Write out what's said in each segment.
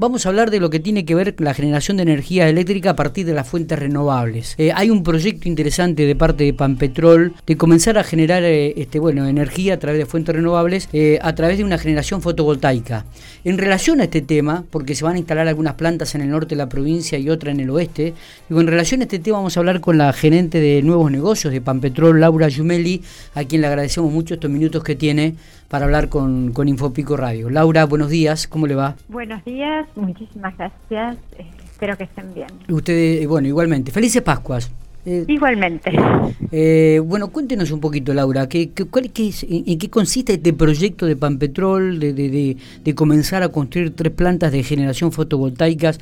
Vamos a hablar de lo que tiene que ver la generación de energía eléctrica a partir de las fuentes renovables. Eh, hay un proyecto interesante de parte de Panpetrol de comenzar a generar eh, este, bueno, energía a través de fuentes renovables eh, a través de una generación fotovoltaica. En relación a este tema, porque se van a instalar algunas plantas en el norte de la provincia y otra en el oeste, digo, en relación a este tema vamos a hablar con la gerente de nuevos negocios de Panpetrol, Laura Yumeli, a quien le agradecemos mucho estos minutos que tiene para hablar con Infopico Radio. Laura, buenos días, ¿cómo le va? Buenos días, muchísimas gracias. Eh, espero que estén bien. Usted, eh, bueno, igualmente. Felices Pascuas. Eh, igualmente. bueno, cuéntenos un poquito, Laura, ¿qué, cuál, qué en, qué consiste este proyecto de Panpetrol de, de, de, comenzar a construir tres plantas de generación fotovoltaicas,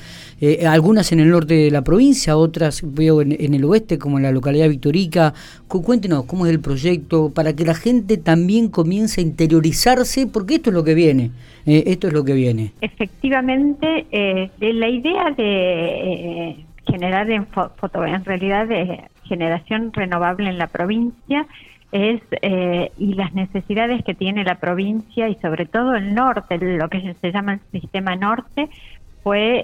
algunas en el norte de la provincia, otras veo en, en, el oeste, como en la localidad de Victorica? Cuéntenos cómo es el proyecto para que la gente también comience a interiorizarse, porque esto es lo que viene. Eh, esto es lo que viene. Efectivamente, eh, la idea de eh, generar en, foto, en realidad de generación renovable en la provincia es y las necesidades que tiene la provincia y sobre todo el norte, lo que se llama el sistema norte, fue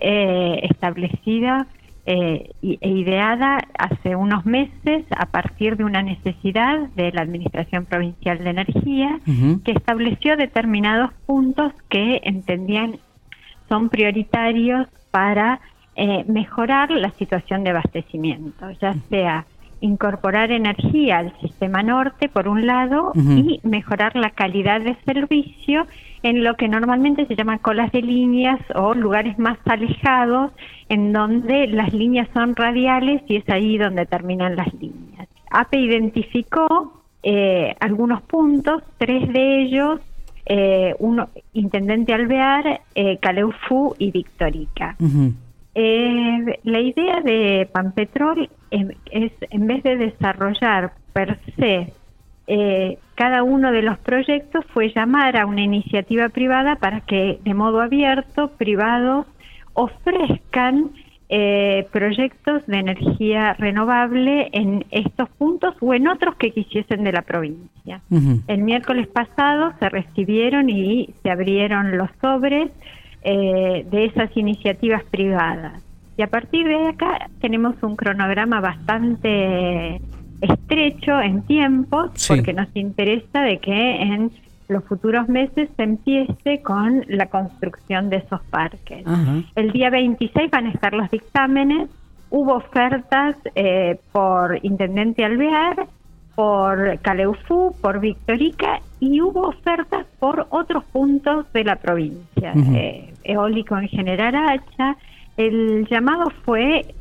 establecida eh, e ideada hace unos meses a partir de una necesidad de la Administración Provincial de Energía que estableció determinados puntos que entendían son prioritarios para eh, mejorar la situación de abastecimiento, ya sea incorporar energía al sistema norte, por un lado, y mejorar la calidad de servicio en lo que normalmente se llaman colas de líneas o lugares más alejados, en donde las líneas son radiales y es ahí donde terminan las líneas. APE identificó eh, algunos puntos, tres de ellos, eh, uno, Intendente Alvear, eh, Caleufu y Victorica. Eh, la idea de Panpetrol es, en vez de desarrollar per se eh, cada uno de los proyectos, fue llamar a una iniciativa privada para que de modo abierto privados ofrezcan eh, proyectos de energía renovable en estos puntos o en otros que quisiesen de la provincia. El miércoles pasado se recibieron y se abrieron los sobres eh, de esas iniciativas privadas. Y a partir de acá tenemos un cronograma bastante estrecho en tiempos, porque nos interesa de que en los futuros meses se empiece con la construcción de esos parques. El día 26 van a estar los dictámenes, hubo ofertas eh, por Intendente Alvear, por Caleufu, por Victorica y hubo ofertas por otros puntos de la provincia, eh, eólico en General Hacha. El llamado fue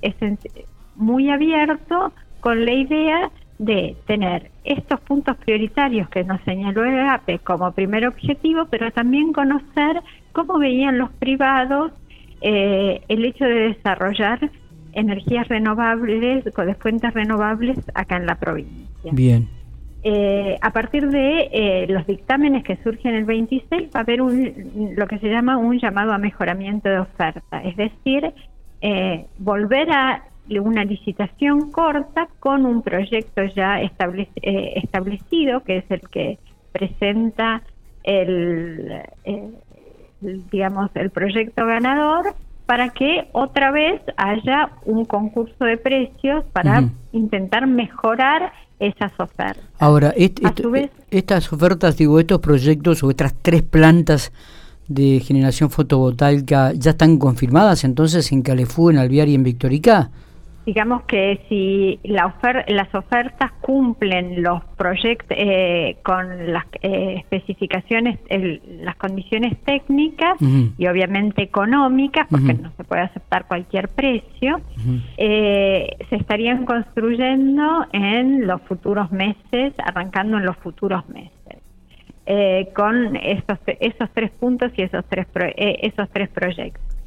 muy abierto con la idea de tener estos puntos prioritarios que nos señaló el APE como primer objetivo, pero también conocer cómo veían los privados eh, el hecho de desarrollar energías renovables, de fuentes renovables acá en la provincia. Bien. Eh, a partir de eh, los dictámenes que surgen el 26 va a haber un, lo que se llama un llamado a mejoramiento de oferta, es decir, eh, volver a una licitación corta con un proyecto ya establecido, que es el que presenta el, digamos, el proyecto ganador, para que otra vez haya un concurso de precios para intentar mejorar esas ofertas. Ahora, estas ofertas, digo, estos proyectos o estas tres plantas de generación fotovoltaica ya están confirmadas entonces en Calefú, en Alviar y en Victorica digamos que si la las ofertas cumplen los proyectos eh, con las eh, especificaciones, las condiciones técnicas y obviamente económicas, porque no se puede aceptar cualquier precio, eh, se estarían construyendo en los futuros meses, arrancando en los futuros meses. con esos, esos tres puntos y esos tres, esos tres proyectos.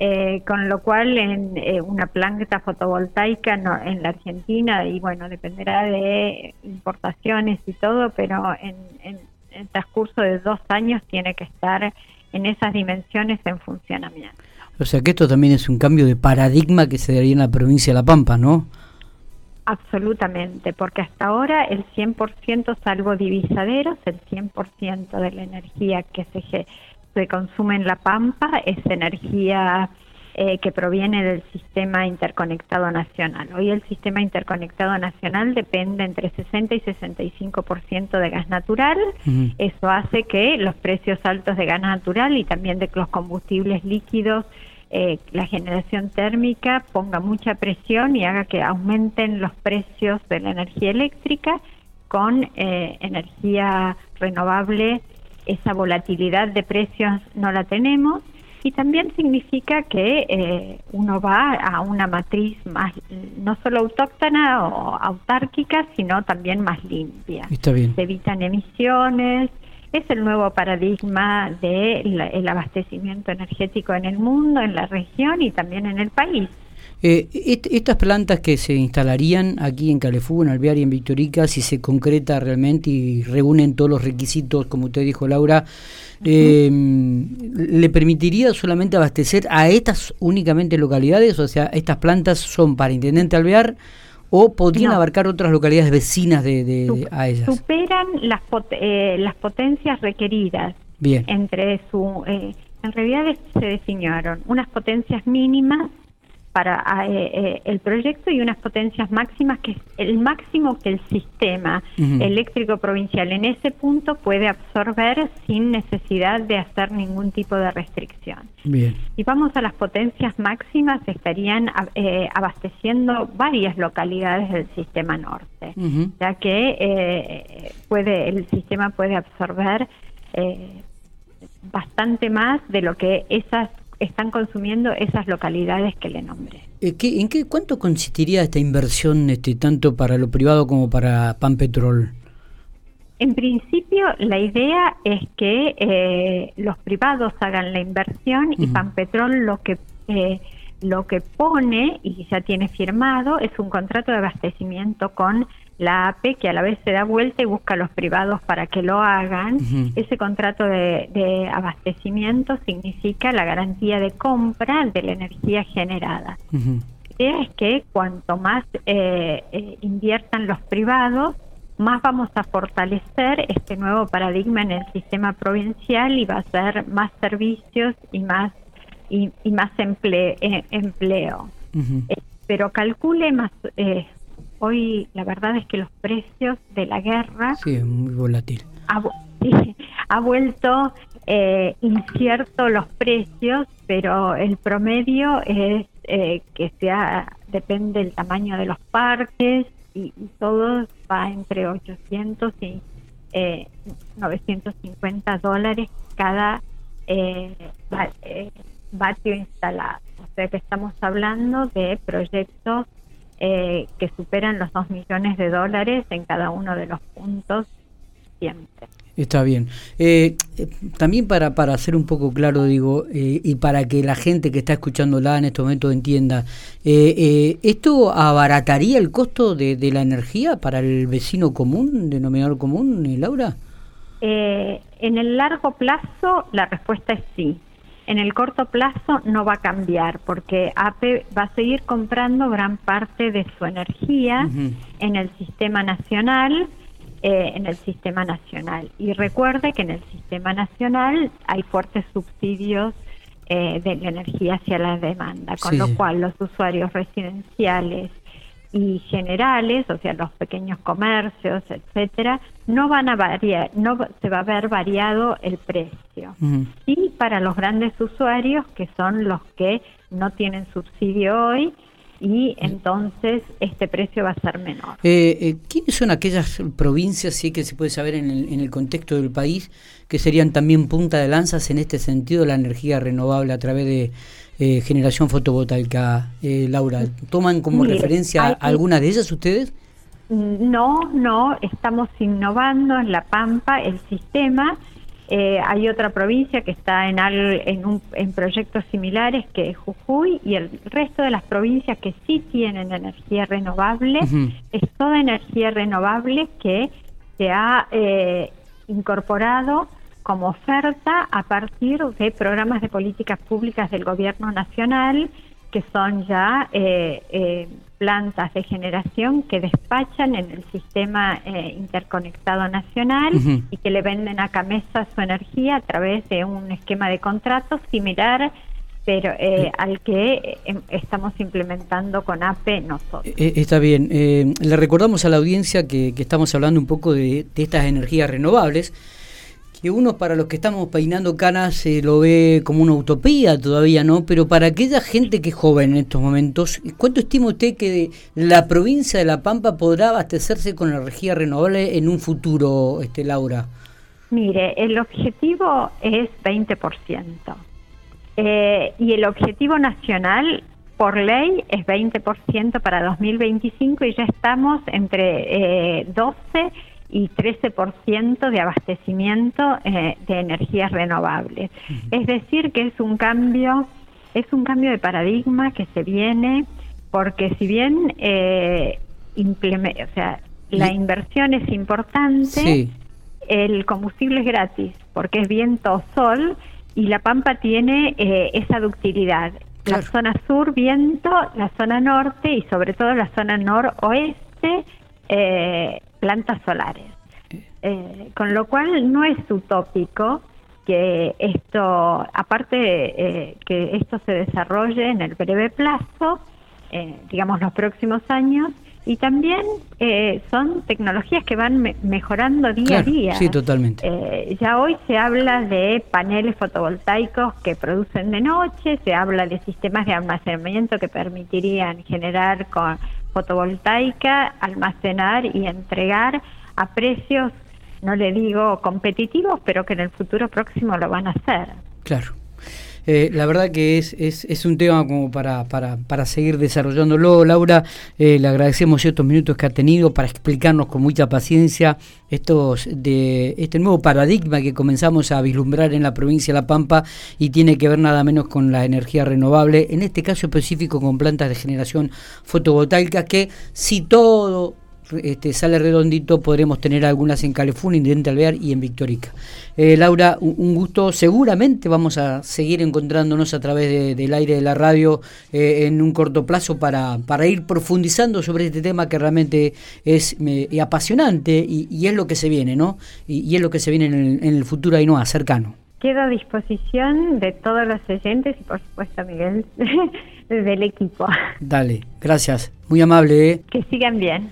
Eh, con lo cual en eh, una planta fotovoltaica en la Argentina, y bueno, dependerá de importaciones y todo, pero en, en, el transcurso de dos años tiene que estar en esas dimensiones en funcionamiento. O sea que esto también es un cambio de paradigma que se daría en la provincia de La Pampa, ¿no? Absolutamente, porque hasta ahora el 100% salvo divisaderos, el 100% de la energía que se se consume en La Pampa es energía eh, que proviene del sistema interconectado nacional. Hoy el sistema interconectado nacional depende entre 60 y 65% de gas natural. Eso hace que los precios altos de gas natural y también de los combustibles líquidos eh, la generación térmica ponga mucha presión y haga que aumenten los precios de la energía eléctrica con eh, energía renovable esa volatilidad de precios no la tenemos y también significa que eh, uno va a una matriz más no solo autóctona o autárquica sino también más limpia Está bien. se evitan emisiones es el nuevo paradigma del abastecimiento energético en el mundo, en la región y también en el país. Eh, estas plantas que se instalarían aquí en Calefú, en Alvear y en Victorica, si se concreta realmente y reúnen todos los requisitos, como usted dijo, Laura, eh, ¿le permitiría solamente abastecer a estas únicamente localidades? O sea, estas plantas son para Intendente Alvear o podrían abarcar otras localidades vecinas de, a ellas. Superan las, eh, las potencias requeridas. Bien. Entre su, eh, en realidad se definieron unas potencias mínimas para eh, eh, el proyecto y unas potencias máximas que es el máximo que el sistema eléctrico provincial en ese punto puede absorber sin necesidad de hacer ningún tipo de restricción. Bien. Si vamos a las potencias máximas, estarían eh, abasteciendo varias localidades del sistema norte, ya que puede el sistema puede absorber bastante más de lo que esas están consumiendo esas localidades que le nombré. Eh, ¿En qué cuánto consistiría esta inversión este tanto para lo privado como para Pan Petrol? En principio, la idea es que eh, los privados hagan la inversión y Pan Petrol lo que eh, lo que pone y ya tiene firmado es un contrato de abastecimiento con la APE que a la vez se da vuelta y busca a los privados para que lo hagan. Ese contrato de, abastecimiento significa la garantía de compra de la energía generada. La idea es que cuanto más eh, eh, inviertan los privados, más vamos a fortalecer este nuevo paradigma en el sistema provincial y va a ser más servicios y más y, más eh, empleo. Eh, pero calcule más, eh, hoy la verdad es que los precios de la guerra... Sí, muy volátil. Ha, vuelto incierto los precios, pero el promedio es que sea depende del tamaño de los parques y, todo va entre 800 y 950 dólares cada eh, vatio instalado. O sea que estamos hablando de proyectos eh, que superan los 2 millones de dólares en cada uno de los puntos siempre. Está bien. Eh, eh, también para, para hacer un poco claro, digo, y para que la gente que está escuchándola en este momento entienda, ¿esto abarataría el costo de, de, la energía para el vecino común, denominador común, Laura? en el largo plazo, la respuesta es sí en el corto plazo no va a cambiar porque APE va a seguir comprando gran parte de su energía en el sistema nacional, eh, en el sistema nacional. Y recuerde que en el sistema nacional hay fuertes subsidios eh, de la energía hacia la demanda, con lo cual los usuarios residenciales y generales, o sea, los pequeños comercios, etcétera, no van a variar, no se va a ver variado el precio. Y para los grandes usuarios, que son los que no tienen subsidio hoy, y entonces este precio va a ser menor. Eh, eh, ¿Quiénes son aquellas provincias, sí que se puede saber en el, en el contexto del país, que serían también punta de lanzas en este sentido la energía renovable a través de eh, generación fotovoltaica, eh, Laura? ¿Toman como referencia alguna de ellas ustedes? No, no, estamos innovando en La Pampa el sistema. Eh, hay otra provincia que está en, en, un, en proyectos similares que es Jujuy y el resto de las provincias que sí tienen energía renovable es toda energía renovable que se ha incorporado como oferta a partir de programas de políticas públicas del gobierno nacional que son ya eh, eh, plantas de generación que despachan en el sistema eh, interconectado nacional y que le venden a Camesa su energía a través de un esquema de contratos similar pero eh, al que eh, estamos implementando con APE nosotros. está bien. le recordamos a la audiencia que, estamos hablando un poco de, de estas energías renovables que uno para los que estamos peinando canas se lo ve como una utopía todavía, ¿no? Pero para aquella gente que es joven en estos momentos, ¿cuánto estima usted que la provincia de La Pampa podrá abastecerse con energía renovable en un futuro, este Laura? Mire, el objetivo es 20%. Eh, y el objetivo nacional por ley es 20% para 2025 y ya estamos entre eh, 12 y 13% de abastecimiento eh, de energías renovables. Es decir, que es un cambio, es un cambio de paradigma que se viene porque si bien eh, o sea, la inversión es importante, el combustible es gratis porque es viento o sol y la Pampa tiene eh, esa ductilidad. La zona sur viento, la zona norte y sobre todo la zona noroeste eh, plantas solares. Eh, con lo cual no es utópico que esto, aparte eh, que esto se desarrolle en el breve plazo, eh, digamos los próximos años, y también son tecnologías que van mejorando día a día. Sí, totalmente. ya hoy se habla de paneles fotovoltaicos que producen de noche, se habla de sistemas de almacenamiento que permitirían generar con fotovoltaica, almacenar y entregar a precios, no le digo competitivos, pero que en el futuro próximo lo van a hacer. Claro. Eh, la verdad que es, es, es, un tema como para, para, para seguir desarrollándolo. Laura, eh, le agradecemos estos minutos que ha tenido para explicarnos con mucha paciencia estos de este nuevo paradigma que comenzamos a vislumbrar en la provincia de La Pampa y tiene que ver nada menos con la energía renovable, en este caso específico con plantas de generación fotovoltaica que si todo este, sale redondito, podremos tener algunas en Calefún, Intendente Alvear y en Victorica. Eh, Laura, un, gusto. Seguramente vamos a seguir encontrándonos a través del aire de la radio eh, en un corto plazo para, para ir profundizando sobre este tema que realmente es apasionante y, es lo que se viene, ¿no? Y, es lo que se viene en el, en el futuro ahí no cercano. Quedo a disposición de todos los oyentes y por supuesto Miguel del equipo. Dale, gracias. Muy amable. ¿eh? Que sigan bien.